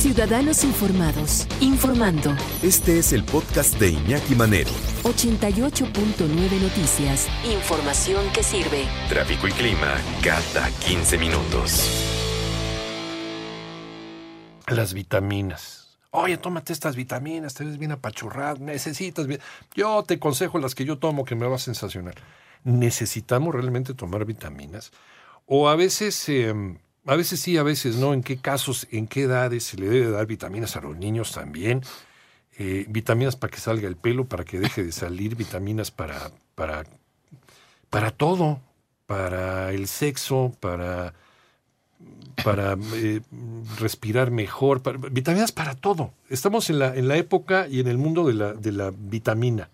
Ciudadanos Informados, informando. Este es el podcast de Iñaki Manero. 88.9 Noticias. Información que sirve. Tráfico y clima cada 15 minutos. Las vitaminas. Oye, tómate estas vitaminas, te ves bien apachurrado, necesitas... bien- Yo te aconsejo las que yo tomo que me va a sensacional. ¿Necesitamos realmente tomar vitaminas? O a veces, eh, a veces sí, a veces no. ¿En qué casos, en qué edades se le debe dar vitaminas a los niños también? Eh, vitaminas para que salga el pelo, para que deje de salir, vitaminas para, para, para todo, para el sexo, para, para eh, respirar mejor, para- vitaminas para todo. Estamos en la, en la época y en el mundo de la, de la vitamina.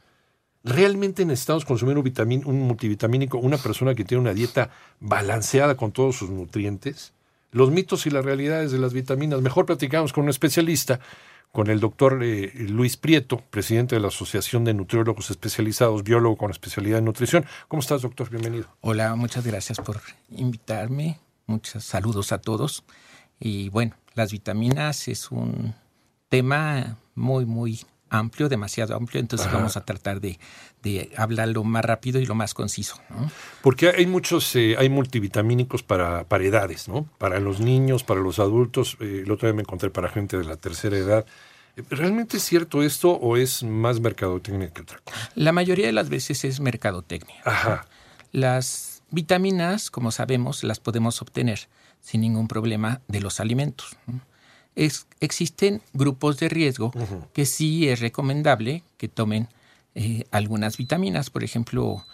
¿Realmente necesitamos consumir un, multivitamínico, una persona que tiene una dieta balanceada con todos sus nutrientes? Los mitos y las realidades de las vitaminas. Mejor platicamos con un especialista, con el doctor eh, Luis Prieto, presidente de la Asociación de Nutriólogos Especializados, biólogo con especialidad en nutrición. ¿Cómo estás, doctor? Bienvenido. Hola, muchas gracias por invitarme. Muchos saludos a todos. Y bueno, las vitaminas es un tema muy, muy amplio, demasiado amplio, entonces Ajá. vamos a tratar de, de hablar lo más rápido y lo más conciso. ¿no? Porque hay muchos, eh, hay multivitamínicos para, para edades, ¿no? Para los niños, para los adultos. Eh, el otro día me encontré para gente de la tercera edad. ¿Realmente es cierto esto o es más mercadotecnia que otra cosa? La mayoría de las veces es mercadotecnia. Ajá. Las vitaminas, como sabemos, las podemos obtener sin ningún problema de los alimentos. ¿no? Es- existen grupos de riesgo que sí es recomendable que tomen eh, algunas vitaminas. Por ejemplo,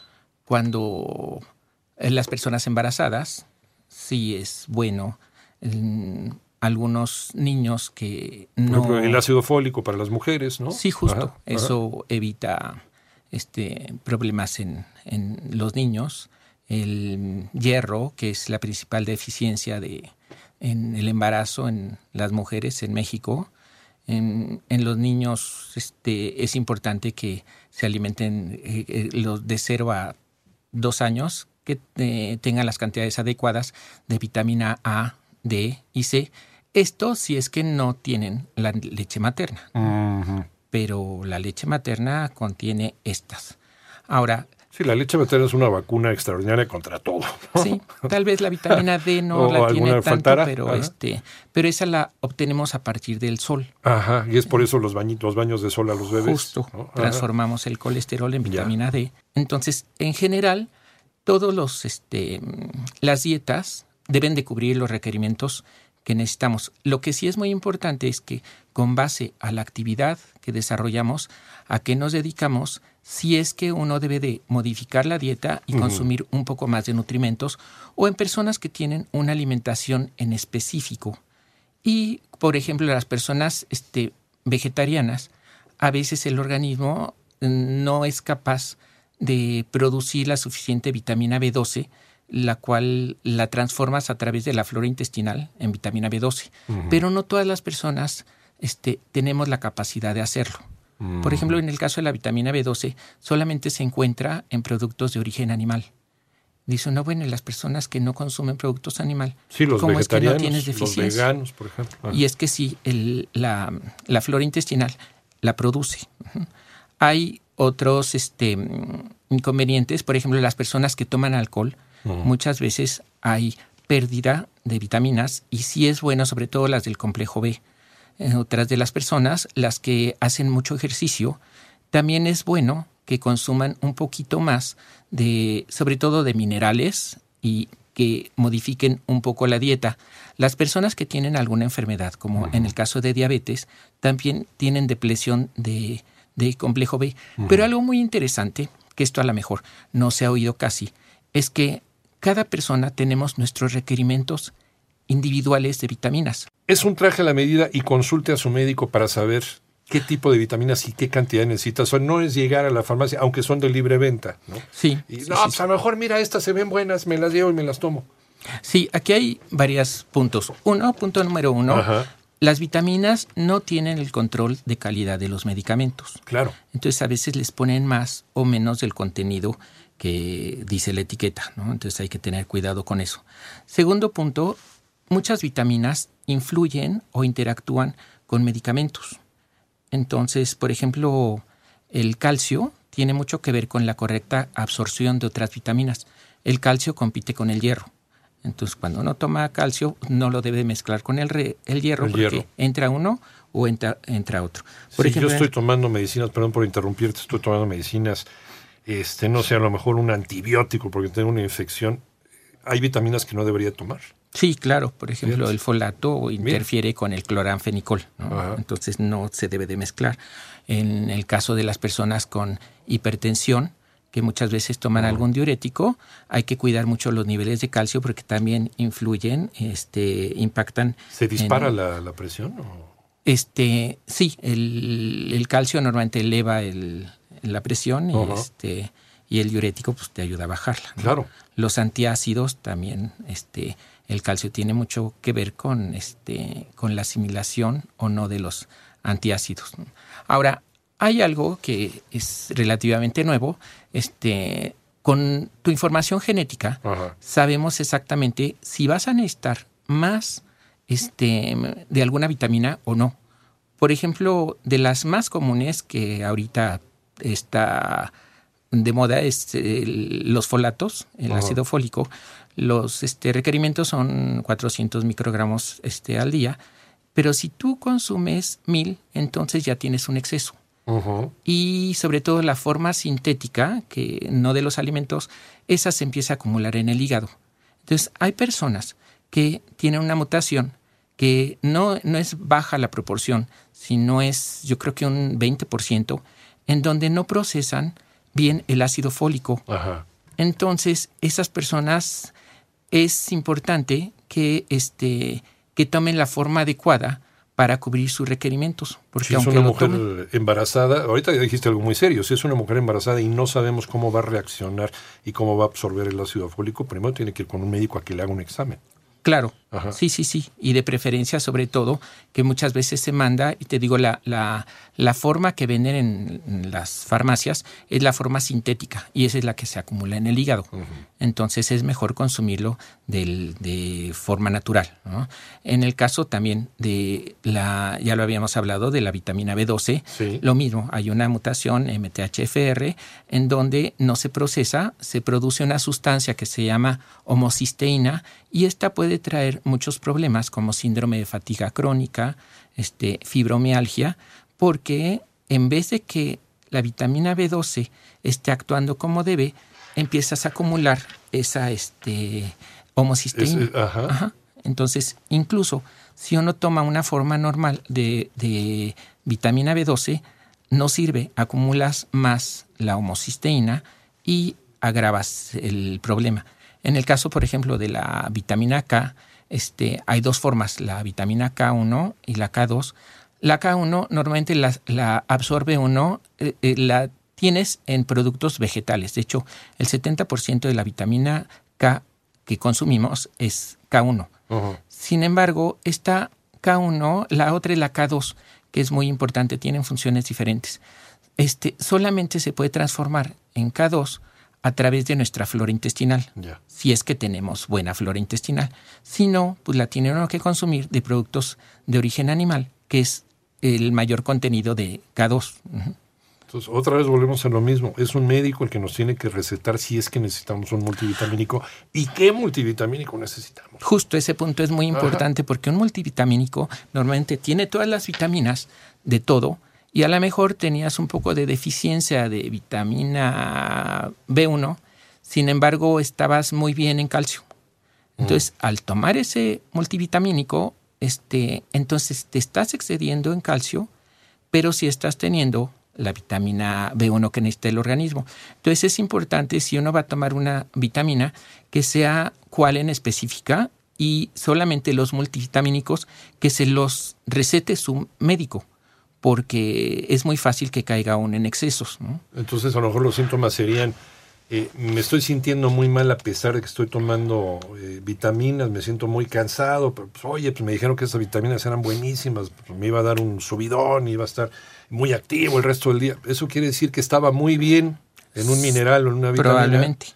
cuando eh, las personas embarazadas, sí es bueno. mm, algunos niños que Por no... ejemplo, el ácido fólico para las mujeres, ¿no? Sí, justo. Ajá, ajá. Eso evita este, problemas en, en los niños. El hierro, que es la principal deficiencia de, en el embarazo en las mujeres en México. En, en los niños este, es importante que se alimenten eh, eh, los de 0 a 2 años, que eh, tengan las cantidades adecuadas de vitamina A, D y C. Esto si es que no tienen la leche materna pero la leche materna contiene estas. Ahora, Sí, la leche materna es una vacuna extraordinaria contra todo. ¿no? sí, tal vez la vitamina D no O la tiene tanto, pero ajá. este, pero esa la obtenemos a partir del sol. Ajá, y es por eso los bañitos, los baños de sol a los bebés. Justo, transformamos el colesterol en Ya. vitamina D. Entonces, en general, todos los este las dietas deben de cubrir los requerimientos que necesitamos. Lo que sí es muy importante es que con base a la actividad que desarrollamos, a qué nos dedicamos, si es que uno debe de modificar la dieta y consumir un poco más de nutrimentos o en personas que tienen una alimentación en específico. Y, por ejemplo, las personas este, vegetarianas, a veces el organismo no es capaz de producir la suficiente vitamina B12, la cual la transformas a través de la flora intestinal en vitamina B12. Pero no todas las personas este, tenemos la capacidad de hacerlo. Por ejemplo, en el caso de la vitamina B12, solamente se encuentra en productos de origen animal. Dice uno, bueno, y las personas que no consumen productos animal, Sí, los ¿cómo es que no tienes los deficiencia? veganos, por ejemplo. Y es que sí, el- la, la flora intestinal la produce. Hay otros este, mm, inconvenientes, por ejemplo, las personas que toman alcohol, muchas veces hay pérdida de vitaminas y sí es bueno, sobre todo las del complejo B. En otras de las personas, las que hacen mucho ejercicio, también es bueno que consuman un poquito más de, sobre todo de minerales y que modifiquen un poco la dieta. Las personas que tienen alguna enfermedad, como en el caso de diabetes, también tienen depresión de, de complejo B. Pero algo muy interesante, que esto a lo mejor no se ha oído casi, es que cada persona tenemos nuestros requerimientos individuales de vitaminas. Es un traje a la medida y consulte a su médico para saber qué tipo de vitaminas y qué cantidad necesita. O sea, no es llegar a la farmacia, aunque son de libre venta. ¿no? Sí. Y, sí, no, sí, pues a lo mejor, mira, estas se ven buenas, me las llevo y me las tomo. Sí, aquí hay varios puntos. Uno, punto número uno, Ajá. las vitaminas no tienen el control de calidad de los medicamentos. Claro. Entonces a veces les ponen más o menos del contenido que dice la etiqueta, ¿no? Entonces hay que tener cuidado con eso. Segundo punto, muchas vitaminas influyen o interactúan con medicamentos. Entonces, por ejemplo, el calcio tiene mucho que ver con la correcta absorción de otras vitaminas. El calcio compite con el hierro. Entonces, cuando uno toma calcio, no lo debe mezclar con el, re- el hierro El porque hierro. entra uno o entra, entra otro. Por Sí, ejemplo, yo estoy tomando medicinas, perdón por interrumpirte, estoy tomando medicinas, este, no sé, a lo mejor un antibiótico porque tengo una infección. Hay vitaminas que no debería tomar. Sí, claro. Por ejemplo, el folato interfiere con el cloranfenicol, entonces no se debe de mezclar. En el caso de las personas con hipertensión, que muchas veces toman algún diurético, hay que cuidar mucho los niveles de calcio porque también influyen, este, impactan. ¿Se dispara en- la, la presión? o? Este, sí, el, el calcio normalmente eleva el- la presión y, este, y el diurético pues, te ayuda a bajarla. ¿no? Claro. Los antiácidos también, este, el calcio tiene mucho que ver con, este, con la asimilación o no de los antiácidos. Ahora, hay algo que es relativamente nuevo. Este, con tu información genética, Ajá. sabemos exactamente si vas a necesitar más este, de alguna vitamina o no. Por ejemplo, de las más comunes que ahorita está de moda es el- los folatos, el Ajá. ácido fólico. Los este, requerimientos son 400 microgramos este, al día, pero si tú consumes 1000, entonces ya tienes un exceso y sobre todo la forma sintética, que no de los alimentos, esa se empieza a acumular en el hígado. Entonces, hay personas que tienen una mutación que no, no es baja la proporción, sino es yo creo que un 20%, en donde no procesan bien el ácido fólico. Ajá. Entonces, esas personas es importante que, este, que tomen la forma adecuada para cubrir sus requerimientos. Porque Si es una mujer tomen- embarazada, ahorita ya dijiste algo muy serio, si es una mujer embarazada y no sabemos cómo va a reaccionar y cómo va a absorber el ácido fólico, primero tiene que ir con un médico a que le haga un examen. Claro, Ajá. sí, sí, sí. Y de preferencia, sobre todo, que muchas veces se manda, y te digo, la, la, la forma que venden en, en las farmacias es la forma sintética y esa es la que se acumula en el hígado. Entonces es mejor consumirlo del- de forma natural. ¿no? En el caso también de la, ya lo habíamos hablado, de la vitamina B12, Sí. lo mismo, hay una mutación MTHFR en donde no se procesa, se produce una sustancia que se llama homocisteína y esta puede traer muchos problemas como síndrome de fatiga crónica, este, fibromialgia, porque en vez de que la vitamina B12 esté actuando como debe, empiezas a acumular esa este, homocisteína. Es- ajá. Ajá. Entonces, incluso si uno toma una forma normal de, de vitamina B12, no sirve, acumulas más la homocisteína y agravas el problema. En el caso, por ejemplo, de la vitamina K, este, hay dos formas, la vitamina K1 y la K2. La K1 normalmente la, la absorbe uno, eh, eh, la tienes en productos vegetales. De hecho, el 70% de la vitamina K que consumimos es K1. Ujú. Sin embargo, esta K1, la otra es la K2, que es muy importante, tienen funciones diferentes. Este, solamente se puede transformar en K2 a través de nuestra flora intestinal, si es que tenemos buena flora intestinal. Si no, pues la tiene uno que consumir de productos de origen animal, que es el mayor contenido de K2. Ujú. Entonces, otra vez volvemos a lo mismo. Es un médico el que nos tiene que recetar si es que necesitamos un multivitamínico y qué multivitamínico necesitamos. Justo ese punto es muy importante porque un multivitamínico normalmente tiene todas las vitaminas de todo y a lo mejor tenías un poco de deficiencia de vitamina B1, sin embargo estabas muy bien en calcio. Entonces, al tomar ese multivitamínico, este, entonces te estás excediendo en calcio, pero si estás teniendo la vitamina B1 que necesita el organismo. Entonces es importante si uno va a tomar una vitamina que sea cuál en específica y solamente los multivitamínicos que se los recete su médico porque es muy fácil que caiga aún en excesos. Entonces a lo mejor los síntomas serían, eh, me estoy sintiendo muy mal a pesar de que estoy tomando eh, vitaminas, me siento muy cansado, pero pues, oye, pues me dijeron que esas vitaminas eran buenísimas, pues, me iba a dar un subidón, iba a estar muy activo el resto del día. Eso quiere decir que estaba muy bien en un mineral o en una vitamina. Probablemente.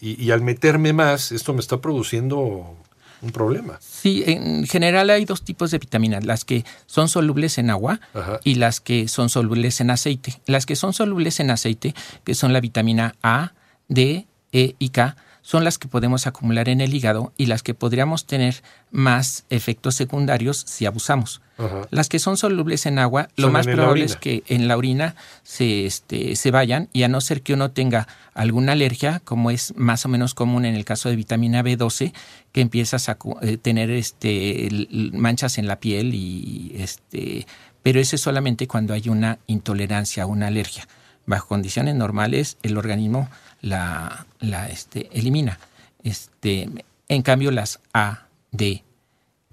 y, y al meterme más, esto me está produciendo un problema. Sí, en general hay dos tipos de vitaminas, las que son solubles en agua Ajá. y las que son solubles en aceite. Las que son solubles en aceite, que son la vitamina A, D, E y K, son las que podemos acumular en el hígado y las que podríamos tener más efectos secundarios si abusamos. Ajá. Las que son solubles en agua, lo más probable es que en la orina se, este, se vayan y a no ser que uno tenga alguna alergia, como es más o menos común en el caso de vitamina B12, que empiezas a eh, tener este, manchas en la piel y este, pero eso es solamente cuando hay una intolerancia, una alergia. Bajo condiciones normales, el organismo la, la este, elimina. Este, en cambio, las A, D,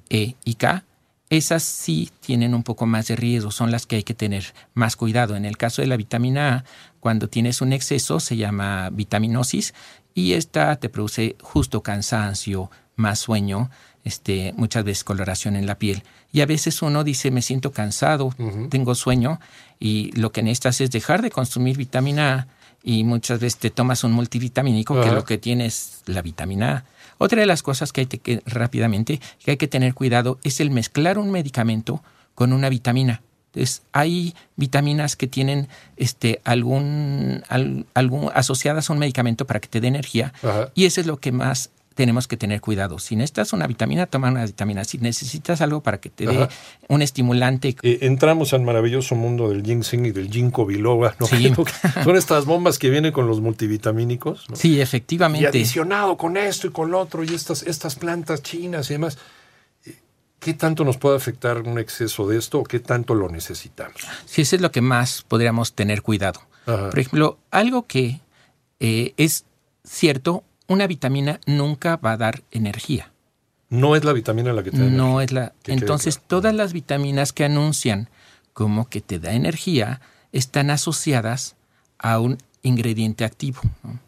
E y K, esas sí tienen un poco más de riesgo, son las que hay que tener más cuidado. En el caso de la vitamina A, cuando tienes un exceso se llama vitaminosis y esta te produce justo cansancio, más sueño, este, muchas veces coloración en la piel. Y a veces uno dice, me siento cansado, tengo sueño, y lo que necesitas es dejar de consumir vitamina A y muchas veces te tomas un multivitamínico que lo que tiene es la vitamina A. Otra de las cosas que hay que, rápidamente que hay que tener cuidado es el mezclar un medicamento con una vitamina. Entonces, hay vitaminas que tienen este, algún, al- algún asociadas a un medicamento para que te dé energía Ajá. y eso es lo que más tenemos que tener cuidado. Si necesitas una vitamina, toma una vitamina. Si necesitas algo para que te dé un estimulante, Eh, entramos al maravilloso mundo del ginseng y del ginkgo biloba, ¿no? Sí. Son estas bombas que vienen con los multivitamínicos, ¿no? sí, Y efectivamente. adicionado con esto y con lo otro, y estas, estas plantas chinas y demás. ¿Qué tanto nos puede afectar un exceso de esto o qué tanto lo necesitamos? Sí, eso es lo que más podríamos tener cuidado. Ajá. Por ejemplo, algo que eh, es cierto, una vitamina nunca va a dar energía. No es la vitamina la que te da No energía. es la. Que Entonces, claro. todas las vitaminas que anuncian como que te da energía están asociadas a un ingrediente activo. ¿no?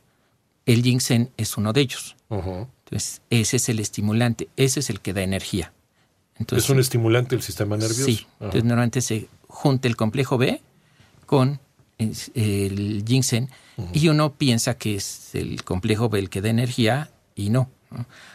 El ginseng es uno de ellos. Entonces, ese es el estimulante, ese es el que da energía. Entonces, es un estimulante del sistema nervioso. Sí, entonces normalmente se junta el complejo B con el ginseng y uno piensa que es el complejo B el que da energía y no.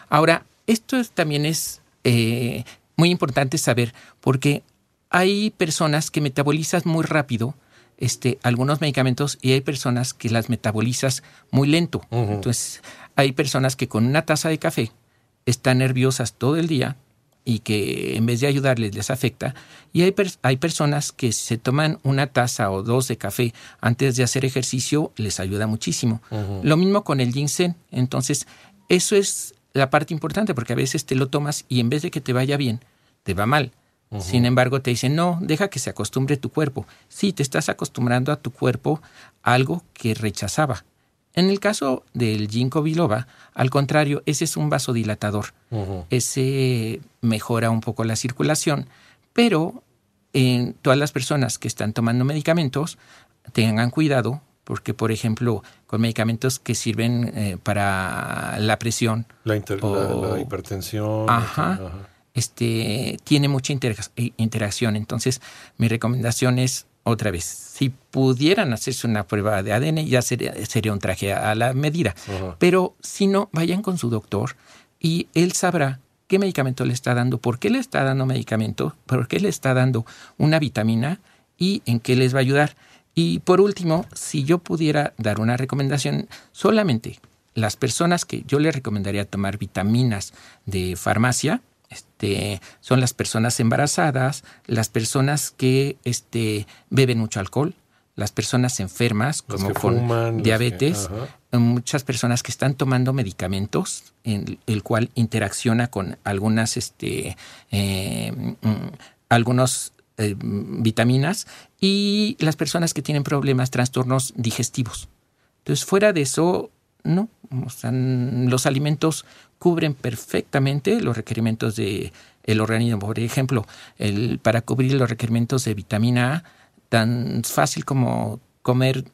Ahora, esto es- también es eh, muy importante saber porque hay personas que metabolizan muy rápido este, algunos medicamentos y hay personas que las metabolizas muy lento. Entonces, hay personas que con una taza de café están nerviosas todo el día y que en vez de ayudarles les afecta. Y hay, pers- hay personas que si se toman una taza o dos de café antes de hacer ejercicio, les ayuda muchísimo. Lo mismo con el ginseng. Entonces, eso es la parte importante porque a veces te lo tomas y en vez de que te vaya bien, te va mal. Sin embargo, te dicen, no, deja que se acostumbre tu cuerpo. Sí, te estás acostumbrando a tu cuerpo a algo que rechazaba. En el caso del ginkgo biloba, al contrario, ese es un vasodilatador. Ujú. Ese mejora un poco la circulación, pero en todas las personas que están tomando medicamentos, tengan cuidado, porque por ejemplo, con medicamentos que sirven eh, para la presión, La, O- la hipertensión. Ajá. ajá. este, tiene mucha eh, interacción. Entonces, mi recomendación es, otra vez, si pudieran hacerse una prueba de ADN, ya sería, sería un traje a la medida. Pero si no, vayan con su doctor y él sabrá qué medicamento le está dando, por qué le está dando medicamento, por qué le está dando una vitamina y en qué les va a ayudar. Y por último, si yo pudiera dar una recomendación, solamente las personas que yo les recomendaría tomar vitaminas de farmacia, este, son las personas embarazadas, las personas que este, beben mucho alcohol, las personas enfermas, como que con fuman, las que- diabetes, muchas personas que están tomando medicamentos, en el cual interacciona con algunas, este, eh, mm, algunos eh, vitaminas y las personas que tienen problemas, trastornos digestivos. Entonces, fuera de eso, no. O sea, los alimentos cubren perfectamente los requerimientos de el organismo. Por ejemplo, el, para cubrir los requerimientos de vitamina A, tan fácil como comer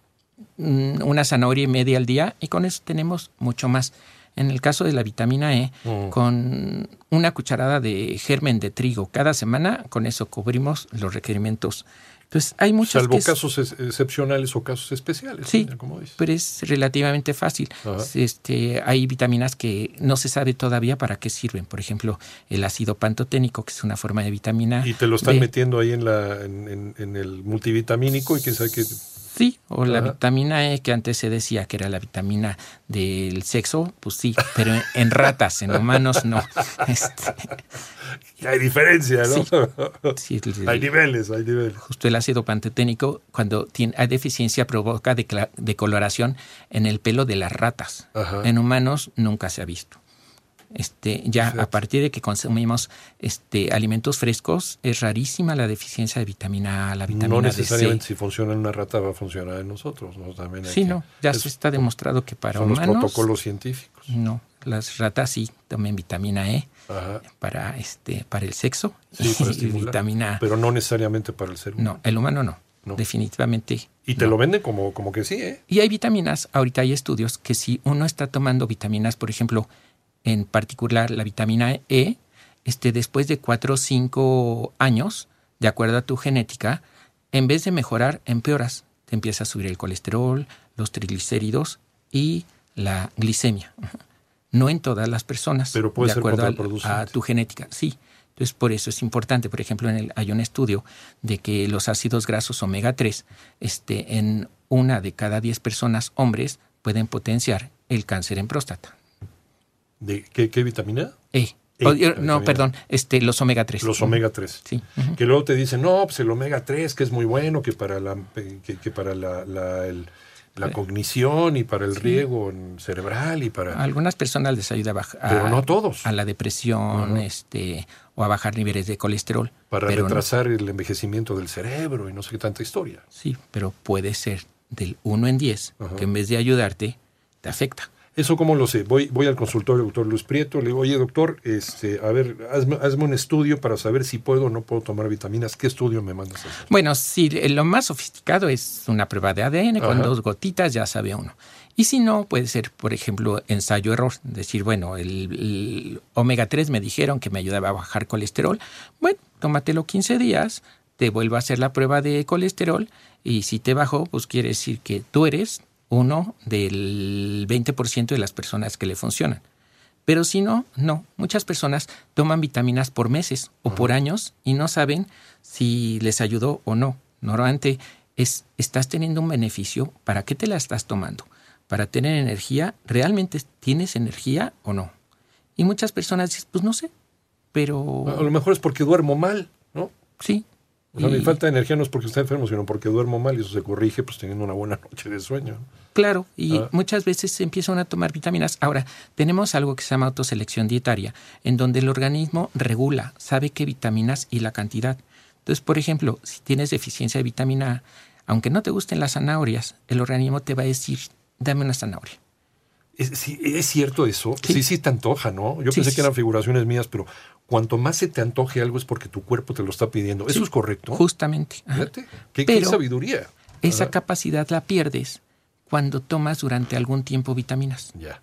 mm, una zanahoria y media al día y con eso tenemos mucho más. En el caso de la vitamina E, Mm. con una cucharada de germen de trigo cada semana, con eso cubrimos los requerimientos. Entonces, hay muchas Salvo es- casos ex- excepcionales o casos especiales. Sí, como dices. pero es relativamente fácil. Ajá. Este, hay vitaminas que no se sabe todavía para qué sirven. Por ejemplo, el ácido pantoténico, que es una forma de vitamina. Y te lo están B. metiendo ahí en, la, en, en- en el multivitamínico y quién sabe qué. Sí, o la Ajá. vitamina E, que antes se decía que era la vitamina del sexo, pues sí, pero en, en ratas, en humanos no. Este, hay diferencia, ¿no? sí, hay niveles, hay niveles. justo el ácido pantoténico, cuando tiene, hay deficiencia, provoca decoloración en el pelo de las ratas. Ajá. En humanos nunca se ha visto. Este, ya a partir de que consumimos este, alimentos frescos, es rarísima la deficiencia de vitamina A, la vitamina No necesariamente si funciona en una rata va a funcionar en nosotros. ¿no? También hay Sí, que- no, ya es- se está demostrado que para Son los humanos protocolos científicos. no, las ratas sí tomen vitamina E Ajá. para este para el sexo Sí, para y vitamina A. Pero no necesariamente para el ser humano. No, el humano no. No. Definitivamente. Y te no. lo venden como, como que sí, ¿eh? Y hay vitaminas, ahorita hay estudios que si uno está tomando vitaminas, por ejemplo, en particular la vitamina E, este, después de cuatro o cinco años, de acuerdo a tu genética, en vez de mejorar, empeoras. Te empieza a subir el colesterol, los triglicéridos y la glicemia. No en todas las personas, Pero puede de ser acuerdo a tu genética, sí. Entonces, por eso es importante. Por ejemplo, en el, hay un estudio de que los ácidos grasos omega 3, este, en una de cada 10 personas hombres, pueden potenciar el cáncer en próstata. ¿De qué, qué vitamina? E. E, O- la no, perdón, este, los omega 3. Los omega 3. Sí. Que luego te dicen, no, pues el omega 3, que es muy bueno, que para la, que, que para la, la- el- la cognición y para el riego cerebral y para... Algunas personas les ayuda a bajar Pero no a todos. a la depresión, este, o a bajar niveles de colesterol. para pero no- retrasar el envejecimiento del cerebro y no sé qué tanta historia. sí, pero puede ser del 1 en 10, Ajá. que en vez de ayudarte, te afecta. ¿Eso cómo lo sé? Voy, voy al consultorio del doctor Luis Prieto, le digo, oye doctor, este, a ver, hazme, hazme un estudio para saber si puedo o no puedo tomar vitaminas. ¿Qué estudio me mandas a hacer? Bueno, sí, eh, lo más sofisticado es una prueba de ADN, con dos gotitas ya sabe uno. Y si no, puede ser, por ejemplo, ensayo-error. Decir, bueno, el, el omega 3 me dijeron que me ayudaba a bajar colesterol. Bueno, tómatelo 15 días, te vuelvo a hacer la prueba de colesterol y si te bajó, pues quiere decir que tú eres uno del 20% de las personas que le funcionan. Pero si no, no. Muchas personas toman vitaminas por meses o por años y no saben si les ayudó o no. Normalmente es, estás teniendo un beneficio. ¿Para qué te la estás tomando? ¿Para tener energía? ¿Realmente tienes energía o no? Y muchas personas dicen, pues no sé, pero A lo mejor es porque duermo mal, ¿no? sí. O sea, mi falta de energía no es porque esté enfermo, sino porque duermo mal y eso se corrige pues teniendo una buena noche de sueño. Claro, y Ah. muchas veces empiezan a tomar vitaminas. Ahora, tenemos algo que se llama autoselección dietaria, en donde el organismo regula, sabe qué vitaminas y la cantidad. Entonces, por ejemplo, si tienes deficiencia de vitamina A, aunque no te gusten las zanahorias, el organismo te va a decir, dame una zanahoria. ¿Es, sí, ¿es cierto eso? Sí. Sí. sí, te antoja, ¿no? Yo Sí, pensé que eran figuraciones mías, pero cuanto más se te antoje algo es porque tu cuerpo te lo está pidiendo. ¿Eso es correcto? Justamente. Fíjate, qué, sabiduría. Esa Ajá. capacidad la pierdes cuando tomas durante algún tiempo vitaminas. Ya.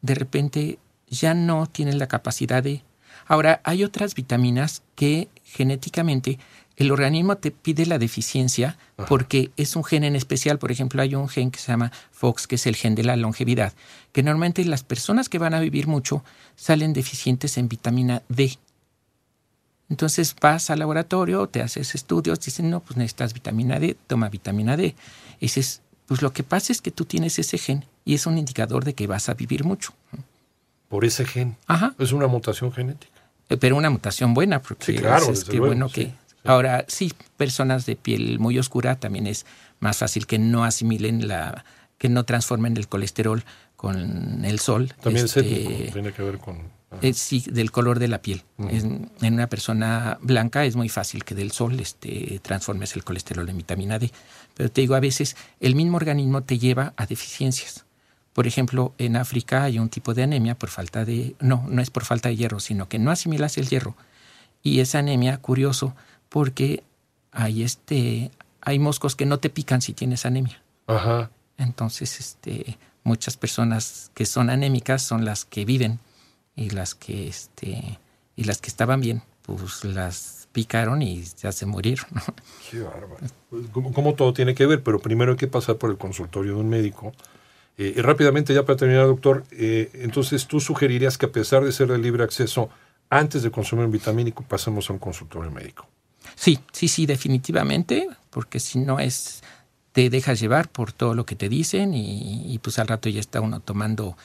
de repente ya no tienen la capacidad de... Ahora, hay otras vitaminas que genéticamente el organismo te pide la deficiencia porque es un gen en especial. Por ejemplo, hay un gen que se llama FOX, que es el gen de la longevidad, que normalmente las personas que van a vivir mucho salen deficientes en vitamina D. Entonces vas al laboratorio, te haces estudios, dicen, no, pues necesitas vitamina D, toma vitamina D. Y dices, pues lo que pasa es que tú tienes ese gen y es un indicador de que vas a vivir mucho. Por ese gen. Ajá. Es una mutación genética. Eh, Pero una mutación buena, porque Sí, claro, es, que luego, bueno sí, que. Ahora, sí, personas de piel muy oscura también es más fácil que no asimilen la. que no transformen el colesterol con el sol. También Este, es étnico, tiene que ver con... ajá. eh, sí, del color de la piel. en, en una persona blanca es muy fácil que del sol este, transformes el colesterol en vitamina D. Pero te digo, a veces el mismo organismo te lleva a deficiencias. Por ejemplo, en África hay un tipo de anemia por falta de, no, no es por falta de hierro, sino que no asimilas el hierro. Y esa anemia, curioso, porque hay este, hay moscos que no te pican si tienes anemia. Ajá. Entonces, este, muchas personas que son anémicas son las que viven y las que, este, y las que estaban bien, pues las picaron y ya se murieron. Qué bárbaro. Pues, como, como todo tiene que ver, pero primero hay que pasar por el consultorio de un médico. Eh, y rápidamente, ya para terminar, doctor, eh, entonces tú sugerirías que a pesar de ser de libre acceso, antes de consumir un vitamínico, pasemos a un consultorio médico. Sí, sí, sí, definitivamente, porque si no es, te dejas llevar por todo lo que te dicen y, y pues al rato ya está uno tomando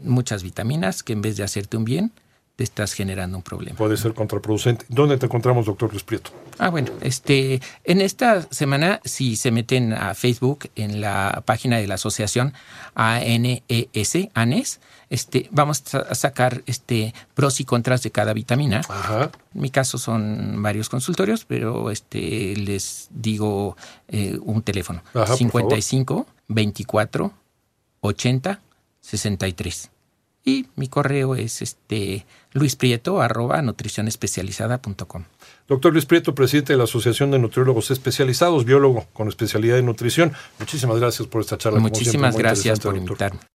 muchas vitaminas que en vez de hacerte un bien, te estás generando un problema. Puede ser contraproducente. ¿Dónde te encontramos, doctor Luis Prieto? Ah, bueno, este, en esta semana, si se meten a Facebook, en la página de la asociación ANES, ANES, este, vamos a sacar este, pros y contras de cada vitamina. Ajá. En mi caso son varios consultorios, pero este, les digo eh, un teléfono. Ajá, por 55 24 80 63. Y mi correo es este luisprieto arroba nutricionespecializada.com. Doctor Luis Prieto, presidente de la Asociación de Nutriólogos Especializados, biólogo con especialidad en nutrición. Muchísimas gracias por esta charla. siempre, Muchísimas gracias por doctor. invitarme.